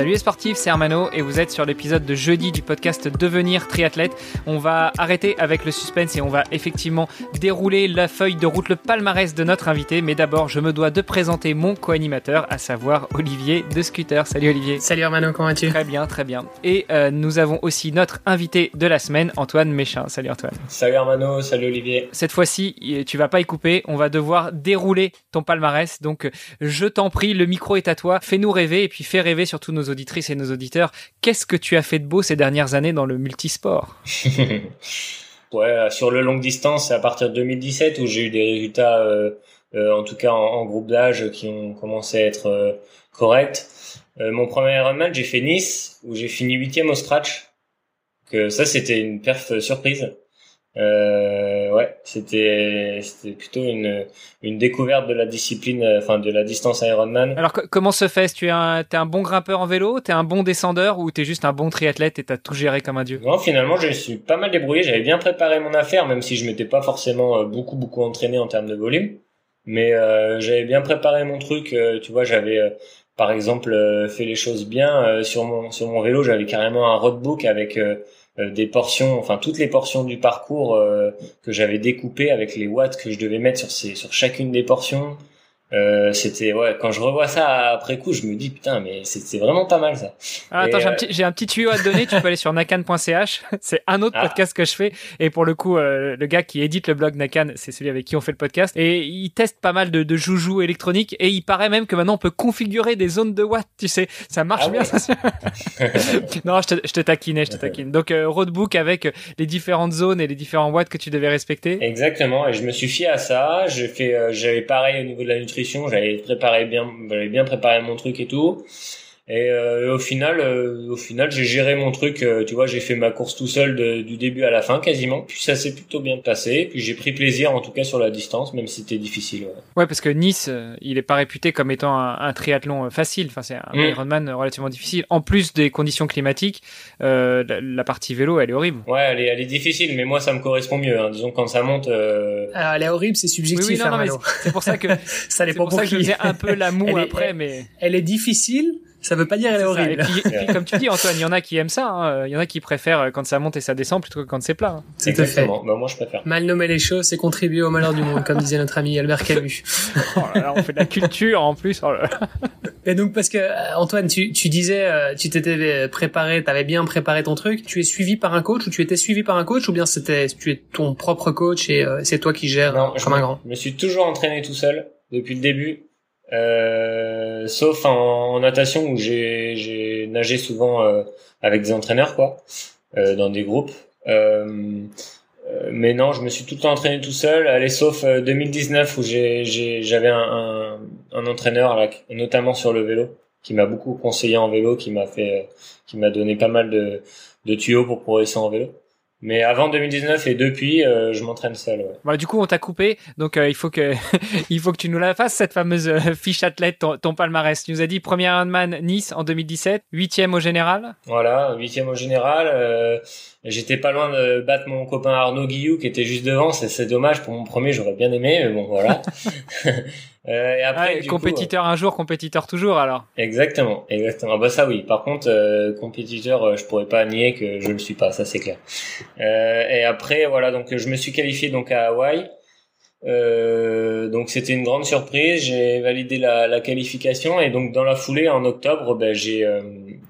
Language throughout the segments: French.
Salut les sportifs, c'est Hermano et vous êtes sur l'épisode de jeudi du podcast Devenir triathlète. On va arrêter avec le suspense et on va effectivement dérouler la feuille de route, le palmarès de notre invité. Mais d'abord, je me dois de présenter mon co-animateur, à savoir Olivier de Scooter. Salut Olivier. Salut Hermano, comment vas-tu? Très bien, très bien. Et euh, nous avons aussi notre invité de la semaine, Antoine Méchin. Salut Antoine. Salut Hermano, salut Olivier. Cette fois-ci, tu vas pas y couper, on va devoir dérouler ton palmarès. Donc, je t'en prie, le micro est à toi. Fais-nous rêver et puis fais rêver surtout nos auditrices et nos auditeurs. Qu'est-ce que tu as fait de beau ces dernières années dans le multisport? Ouais, sur le longue distance, c'est à partir de 2017 où j'ai eu des résultats, euh, euh, en tout cas en, en groupe d'âge, qui ont commencé à être euh, corrects. Mon premier Ironman, j'ai fait Nice, où j'ai fini huitième au scratch. Que ça, c'était une perf surprise. Euh, ouais, c'était c'était plutôt une une découverte de la discipline, euh, enfin de la distance Ironman. Alors co- comment se fait Tu es un t'es un bon grimpeur en vélo, t'es un bon descendeur? Ou t'es juste un bon triathlète et t'as tout géré comme un dieu? Non, finalement, je suis pas mal débrouillé. J'avais bien préparé mon affaire, même si je m'étais pas forcément euh, beaucoup beaucoup entraîné en termes de volume. Mais euh, j'avais bien préparé mon truc. euh, tu vois, j'avais par exemple fait les choses bien sur mon sur mon vélo. J'avais carrément un roadbook avec des portions, enfin toutes les portions du parcours euh, que j'avais découpées avec les watts que je devais mettre sur ces sur chacune des portions. Euh, c'était ouais quand je revois ça après coup je me dis putain mais c'est vraiment pas mal ça Ah, attends, j'ai un euh, petit un petit tuyau à te donner. tu peux aller sur nakan.ch. C'est un autre Ah. podcast que je fais. Et pour le coup, euh, le gars qui édite le blog Nakan, c'est celui avec qui on fait le podcast. Et il teste pas mal de, de joujoux électroniques. Et il paraît même que maintenant on peut configurer des zones de watts. Tu sais, ça marche Ah bien. ouais. ça. non, je te, je te taquinais, je te taquine. Donc euh, roadbook avec les différentes zones et les différents watts que tu devais respecter. Exactement, et je me suis fié à ça. J'ai fait, j'avais pareil au niveau de la nutrition, j'avais préparé bien, j'avais bien préparé mon truc et tout. Et euh, au final, euh, au final, j'ai géré mon truc. euh, tu vois, j'ai fait ma course tout seul de- du début à la fin quasiment. Puis ça s'est plutôt bien passé. Puis j'ai pris plaisir, en tout cas sur la distance, même si c'était difficile. ouais. Ouais, parce que Nice, euh, il est pas réputé comme étant un, un triathlon euh, facile. Enfin, c'est un Mm. Ironman relativement difficile. En plus des conditions climatiques, euh, la, la partie vélo, elle est horrible. Ouais, elle est, elle est difficile, mais moi ça me correspond mieux. Hein. Disons quand ça monte. euh, Alors, Elle est horrible, c'est subjectif Oui, oui, non, non, mais Hermano. C'est pour ça que Ça c'est dépend pour ça pour que je faisais un peu la moue Elle est- après, elle- mais Elle est difficile, ça veut pas dire elle est. Et horrible. puis, et puis, comme tu dis, Antoine, il y en a qui aiment ça. hein. Il y en a qui préfèrent euh, quand ça monte et ça descend plutôt que quand c'est plat. hein. Tout à fait. exactement. Bah, moi je préfère. Mal nommer les choses, c'est contribuer au malheur du monde, comme disait notre ami Albert Camus. Oh là là, on fait de la culture en plus. Oh là là. Et donc parce que euh, Antoine, tu, tu disais, euh, tu t'étais préparé, t'avais bien préparé ton truc. Tu es suivi par un coach ou tu étais suivi par un coach ou bien c'était tu es ton propre coach et euh, c'est toi qui gères Non, je comme un grand? Je me suis toujours entraîné tout seul depuis le début, euh, sauf en, natation où j'ai nagé souvent euh, avec des entraîneurs quoi, euh, dans des groupes. Euh, euh, mais non, je me suis tout le temps entraîné tout seul. Allez, sauf euh, 2019 où j'ai j'ai j'avais un, un, un entraîneur là, notamment sur le vélo, qui m'a beaucoup conseillé en vélo, qui m'a fait, euh, qui m'a donné pas mal de de tuyaux pour progresser en vélo. Mais avant 2019 et depuis, euh, je m'entraîne seul. Ouais. Voilà, du coup, on t'a coupé, donc euh, il faut que il faut que tu nous la fasses cette fameuse euh, fiche athlète, ton, ton palmarès. Tu nous as dit premier Ironman Nice en 2017, huitième au général. Voilà, huitième au général. euh, J'étais pas loin de battre mon copain Arnaud Guillou qui était juste devant. C'est c'est dommage pour mon premier, j'aurais bien aimé, mais bon voilà. Euh, et après, Ah, du coup, compétiteur un jour, compétiteur toujours. Alors. exactement, exactement. Ah bah ça oui. Par contre, euh, compétiteur, euh, je pourrais pas nier que je le suis pas, ça c'est clair. Euh, et après, voilà, donc je me suis qualifié donc à Hawaï. Euh, donc c'était une grande surprise. J'ai validé la, la qualification et donc dans la foulée en octobre, ben, j'ai euh,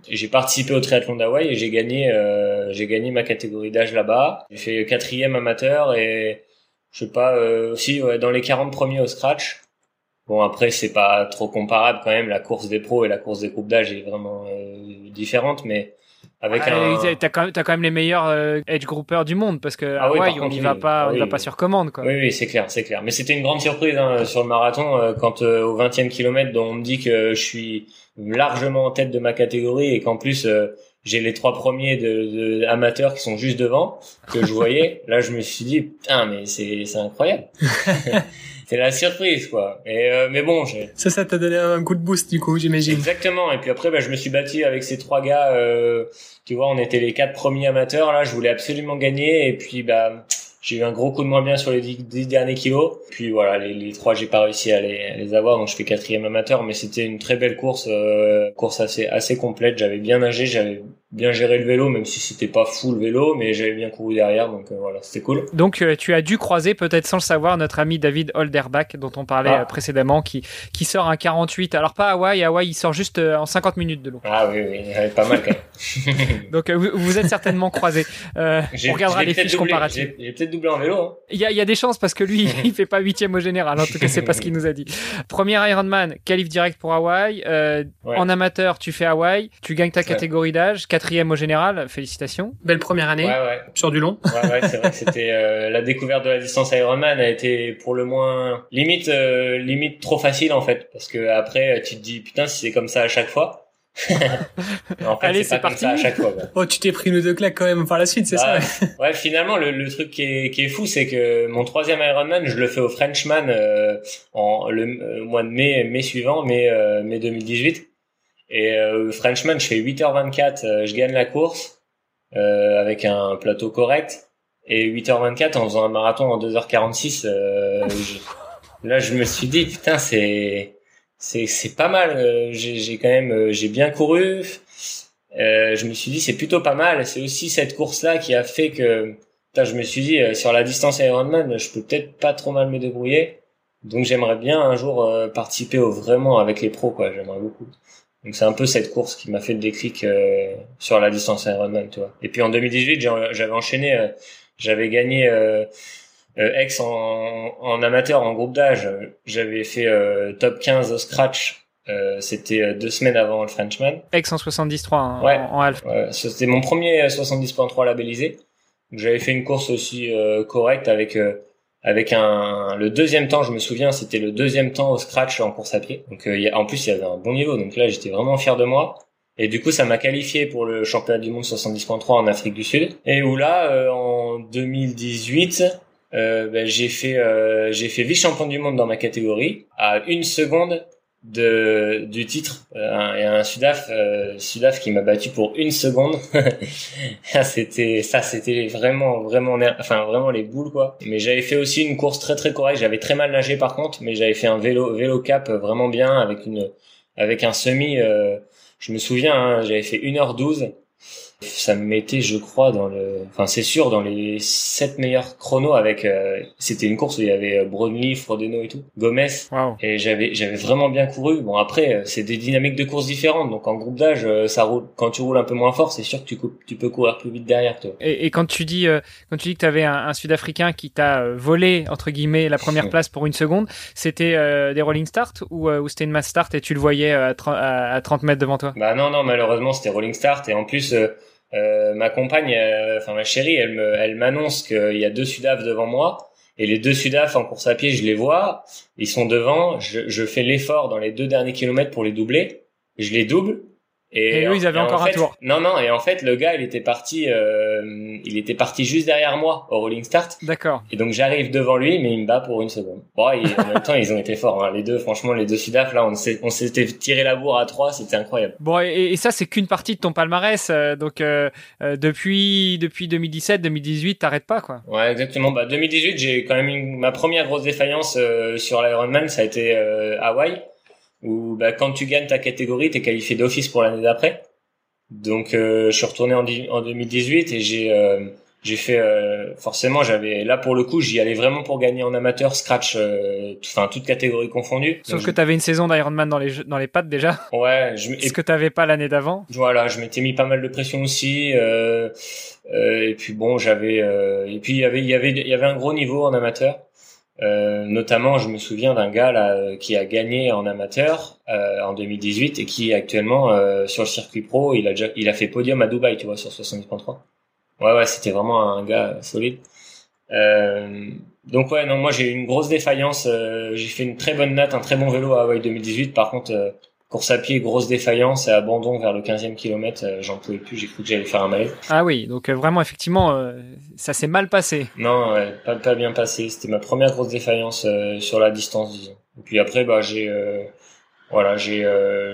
j'ai participé au triathlon d'Hawaï et j'ai gagné euh, j'ai gagné ma catégorie d'âge là-bas. J'ai fait quatrième amateur et je sais pas euh, aussi ouais, dans les 40 premiers au scratch. Bon après c'est pas trop comparable quand même. La course des pros et la course des groupes d'âge est vraiment euh, différente, mais avec Ah, un T'as quand, même- t'as quand même les meilleurs euh, edge groupers du monde parce que Ah oui, Hawaï, par on contre, y va oui. pas, Ah on oui. va pas sur commande quoi. Oui, oui, c'est clair, c'est clair. Mais c'était une grande surprise hein, sur le marathon euh, quand euh, au 20e kilomètre, dont on me dit que je suis largement en tête de ma catégorie et qu'en plus euh, j'ai les trois premiers de, de, amateurs qui sont juste devant que je voyais. Là, je me suis dit putain, mais c'est c'est incroyable. c'est la surprise quoi. Et euh, mais bon, j'ai ça ça t'a donné un coup de boost du coup, j'imagine. Exactement. Et puis après, bah, je me suis battu avec ces trois gars. Euh, tu vois, on était les quatre premiers amateurs là. Je voulais absolument gagner. Et puis bah j'ai eu un gros coup de moins bien sur les dix, derniers kilos. Puis voilà, les, les trois, j'ai pas réussi à les, à les, avoir, donc je fais quatrième amateur. Mais c'était une très belle course, euh, course assez assez complète. J'avais bien nagé, j'avais bien géré le vélo, même si c'était pas fou le vélo, mais j'avais bien couru derrière, donc euh, voilà, c'était cool. Donc euh, tu as dû croiser, peut-être sans le savoir, notre ami David Holderbach, dont on parlait ah. précédemment, qui, qui sort un 48. Alors pas Hawaï, Hawaï il sort juste en 50 minutes de l'eau. Ah oui, oui, pas mal quand même. donc vous, vous, êtes certainement croisés. on regardera les fiches comparatives. J'ai peut-être doublé en vélo. Hein. Il y a, y a des chances parce que lui, il fait pas huitième au général. En tout cas, c'est pas ce qu'il nous a dit. Premier Ironman, qualif direct pour Hawaï. Euh, En amateur, tu fais Hawaï, tu gagnes ta catégorie d'âge, quatrième au général. Félicitations. Belle première année. Ouais, ouais. Sur du long. Ouais, ouais, c'est vrai que c'était euh, la découverte de la distance Ironman a été pour le moins limite euh, limite trop facile en fait parce que après tu te dis putain si c'est comme ça à chaque fois en fait, Allez, c'est parti. à chaque fois. Oh, tu t'es pris une deux claques quand même par la suite, c'est bah, ça Ouais, finalement, le, le, truc qui est, qui est fou, c'est que mon troisième Ironman, je le fais au Frenchman euh, en le euh, mois de mai, mai suivant, mai, euh, mai 2018. Et euh, Frenchman, je fais 8h24, euh, je gagne la course avec un plateau correct. Et 8h24 en faisant un marathon en 2h46, là, je me suis dit, putain, c'est c'est c'est pas mal. Euh, j'ai quand même euh, j'ai bien couru. Euh, je me suis dit c'est plutôt pas mal. C'est aussi cette course là qui a fait que je me suis dit sur la distance Ironman, je peux peut-être pas trop mal me débrouiller. Donc j'aimerais bien un jour participer au vraiment avec les pros quoi. J'aimerais beaucoup. Donc c'est un peu cette course qui m'a fait le déclic sur la distance Ironman, tu vois. Et puis en 2018, j'avais enchaîné, j'avais gagné euh, ex en, en, amateur, en groupe d'âge, j'avais fait euh, top 15 au scratch. Euh, c'était deux semaines avant le Frenchman. Ex en 73 hein, ouais. en, half. Ouais, c'était mon premier 70.3 labellisé. J'avais fait une course aussi correcte avec avec un le deuxième temps. Je me souviens, c'était le deuxième temps au scratch en course à pied. Donc y en plus il y avait un bon niveau. Donc là j'étais vraiment fier de moi. Et du coup, ça m'a qualifié pour le championnat du monde 70.3 en Afrique du Sud. Et où là, en 2018, euh, ben, j'ai fait euh, j'ai fait vice champion du monde dans ma catégorie à une seconde de du titre euh, et un Sudaf euh, Sudaf qui m'a battu pour une seconde. C'était ça c'était vraiment vraiment enfin vraiment les boules quoi. Mais j'avais fait aussi une course très très correcte. J'avais très mal nagé par contre mais j'avais fait un vélo vélo cap vraiment bien avec une avec un semi euh, je me souviens hein, j'avais fait 1h12 ça me mettait, je crois, dans le, enfin c'est sûr, dans les sept meilleurs chronos avec. Euh, c'était une course où il y avait euh, Brownlee, Frodeno et tout, Gomez. Et j'avais, j'avais vraiment bien couru. Bon après, euh, c'est des dynamiques de course différentes. Donc en groupe d'âge, ça roule. Quand tu roules un peu moins fort, c'est sûr que tu, tu peux courir plus vite derrière toi. Et, et quand tu dis, quand tu dis que tu avais un, un Sud-Africain qui t'a volé entre guillemets la première place pour une seconde, c'était des rolling start ou, ou c'était une mass start et tu le voyais à, à 30 mètres devant toi? Bah non non malheureusement c'était rolling start et en plus euh, ma compagne, euh, enfin ma chérie, elle me, elle m'annonce qu'il y a deux Sudaf devant moi. Et les deux Sudaf en course à pied, je les vois. Ils sont devant. Je, je fais l'effort dans les deux derniers kilomètres pour les doubler. Je les double. Et, eux, ils avaient encore un tour. Non, non, et en fait, le gars, il était parti, euh, il était parti juste derrière moi au rolling start. D'accord. Et donc j'arrive devant lui, mais il me bat pour une seconde. Bon, en même temps, ils ont été forts, hein. les deux. Franchement, les deux Sudaf, là, on s'est, on s'était tiré la bourre à trois, c'était incroyable. Bon, et, et ça, c'est qu'une partie de ton palmarès. Euh, donc euh, euh depuis depuis 2017, 2018, t'arrêtes pas, quoi. Ouais, exactement. Bah 2018, j'ai quand même eu ma première grosse défaillance euh, sur l'Ironman, ça a été Hawaï où bah, quand tu gagnes ta catégorie, tu es qualifié d'office pour l'année d'après. Donc euh, je suis retourné en, en 2018 et j'ai euh, j'ai fait euh, forcément j'avais là pour le coup j'y allais vraiment pour gagner en amateur scratch enfin toute catégorie confondue. Sauf que tu avais une saison d'Ironman dans les dans les pattes déjà. Ouais, je ce que t'avais pas l'année d'avant. Voilà, je m'étais mis pas mal de pression aussi et puis bon, j'avais et puis il y avait il y avait il y avait un gros niveau en amateur. Euh, notamment, je me souviens d'un gars là qui a gagné en amateur euh, en 2018 et qui actuellement euh, sur le circuit pro. Il a déjà, il a fait podium à Dubaï, tu vois, sur 70.3. Ouais, ouais, c'était vraiment un gars solide. Euh, donc ouais, non, moi j'ai eu une grosse défaillance. j'ai fait une très bonne note, un très bon vélo à Hawaii 2018. Par contre, course à pied, grosse défaillance et abandon vers le 15e kilomètre. Euh, j'en pouvais plus, j'ai cru que j'allais faire un malaise. Ah oui, donc euh, vraiment, effectivement, euh, ça s'est mal passé. Non, ouais, pas, pas bien passé. C'était ma première grosse défaillance sur la distance, disons. Et puis après, bah, j'ai, voilà, j'ai,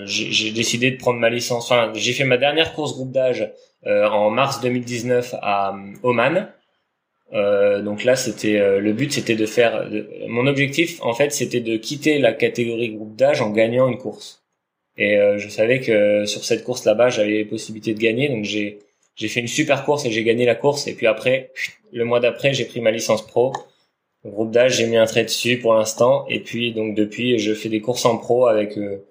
j'ai décidé de prendre ma licence. Enfin, j'ai fait ma dernière course groupe d'âge en mars 2019 à Oman. Euh, donc là, c'était le but, c'était de faire. mon objectif, en fait, c'était de quitter la catégorie groupe d'âge en gagnant une course. Et euh, je savais que sur cette course là-bas, j'avais les possibilités de gagner. Donc j'ai j'ai fait une super course et j'ai gagné la course. Et puis après, le mois d'après, j'ai pris ma licence pro. Groupe d'âge, j'ai mis un trait dessus pour l'instant. Et puis donc depuis, je fais des courses en pro avec euh,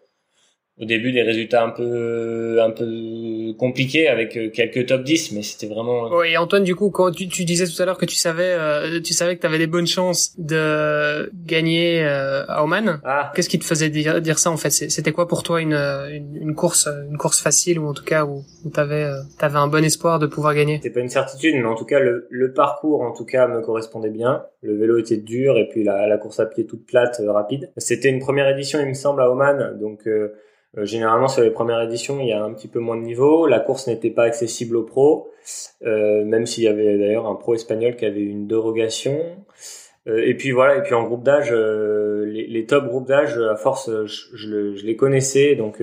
au début des résultats un peu un peu compliqués avec euh, quelques top 10 mais c'était vraiment Oui, et Antoine du coup quand tu, tu disais tout à l'heure que tu savais euh, tu savais que tu avais des bonnes chances de gagner euh, à Oman. Ah. qu'est-ce qui te faisait dire, dire ça en fait? C'était quoi pour toi une, une, une, course une course facile ou en tout cas où, où tu avais avais un bon espoir de pouvoir gagner? C'était pas une certitude mais en tout cas le, le parcours en tout cas me correspondait bien. Le vélo était dur et puis la, la course à pied toute plate rapide. C'était une première édition il me semble à Oman. Donc euh, généralement sur les premières éditions, il y a un petit peu moins de niveau. La course n'était pas accessible aux pros, euh, même s'il y avait d'ailleurs un pro espagnol qui avait une dérogation. Euh, et puis voilà, et puis en groupe d'âge, les, les, top groupes d'âge, à force, je, je, les connaissais, donc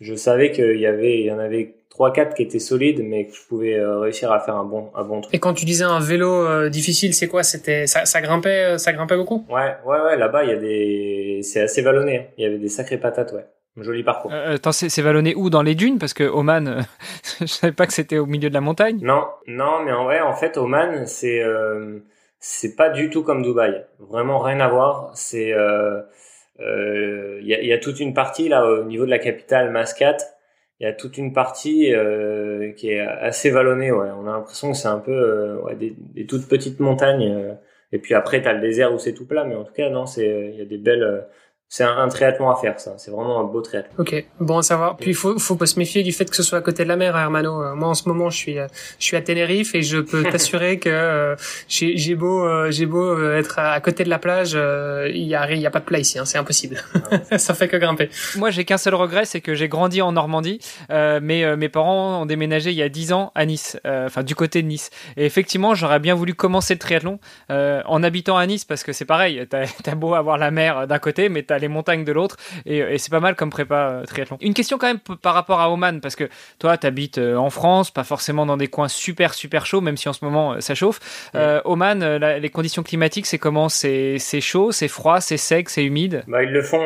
je savais qu'il y avait, il y en avait trois quatre qui étaient solides, mais que je pouvais réussir à faire un bon, un bon truc. Et quand tu disais un vélo difficile, c'est quoi? C'était ça, ça grimpait, ça grimpait beaucoup? Ouais, ouais, ouais. Là-bas, il y a des, c'est assez vallonné. Hein. Il y avait des sacrées patates, ouais. Joli parcours. Euh, attends, c'est vallonné où? Dans les dunes? Parce que Oman, euh, je savais pas que c'était au milieu de la montagne. Non, non, mais en vrai, en fait, Oman, c'est euh, c'est pas du tout comme Dubaï. Vraiment rien à voir. C'est il euh, euh, y, a, y, a, toute une partie là au niveau de la capitale Mascate. Il y a toute une partie qui est assez vallonnée. Ouais, on a l'impression que c'est un peu ouais, des, des, toutes petites montagnes. et puis après, t'as le désert où c'est tout plat. Mais en tout cas, non, c'est il y a des belles c'est un, triathlon à faire, ça. C'est vraiment un beau triathlon. Ok, bon à savoir. Puis il faut, faut pas se méfier du fait que ce soit à côté de la mer, Hermano. Euh, moi, en ce moment, je suis, euh, je suis à Tenerife et je peux t'assurer que euh, j'ai beau, j'ai beau être à, côté de la plage, il y a, il y a pas de plat ici. Hein, c'est impossible. ça fait que grimper. Moi, j'ai qu'un seul regret, c'est que j'ai grandi en Normandie, mais mes parents ont déménagé il y a 10 ans à Nice, enfin du côté de Nice. Et effectivement, j'aurais bien voulu commencer le triathlon en habitant à Nice parce que c'est pareil. T'as as beau avoir la mer d'un côté, mais t'as les montagnes de l'autre. Et, c'est pas mal comme prépa euh, triathlon. Une question quand même par rapport à Oman, parce que toi, tu habites euh, en France, pas forcément dans des coins super, super chauds, même si en ce moment euh, ça chauffe. Oman, les conditions climatiques, c'est comment? C'est chaud, c'est froid, c'est sec, c'est humide? Bah, Ils le font,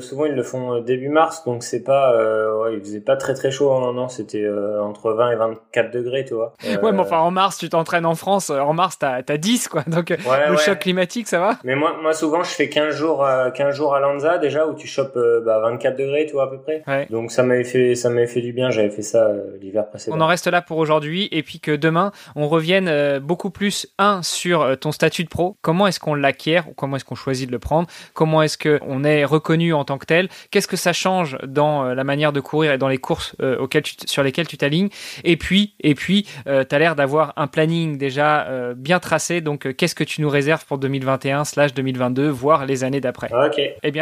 souvent ils le font début mars, donc c'est pas, ouais, il faisait pas très très chaud, hein, non, c'était entre 20 et 24 degrés, tu vois. ouais, mais enfin en mars, tu t'entraînes en France, en mars, t'as as 10, quoi. Donc le choc climatique, ça va? Mais moi, moi souvent, je fais 15 jours, 15 jours à Déjà où tu chopes euh, bah, 24 degrés, tu vois à peu près. Donc ça m'avait fait ça m'avait fait du bien. J'avais fait ça euh, l'hiver précédent. On en reste là pour aujourd'hui et puis que demain on revienne euh, beaucoup plus un sur ton statut de pro. Comment est-ce qu'on l'acquiert ou comment est-ce qu'on choisit de le prendre? Comment est-ce que on est reconnu en tant que tel? Qu'est-ce que ça change dans la manière de courir et dans les courses auxquelles sur lesquelles tu t'alignes? Et puis et puis tu as l'air d'avoir un planning déjà bien tracé. Donc qu'est-ce que tu nous réserves pour 2021/2022 voire les années d'après? Ok. Eh bien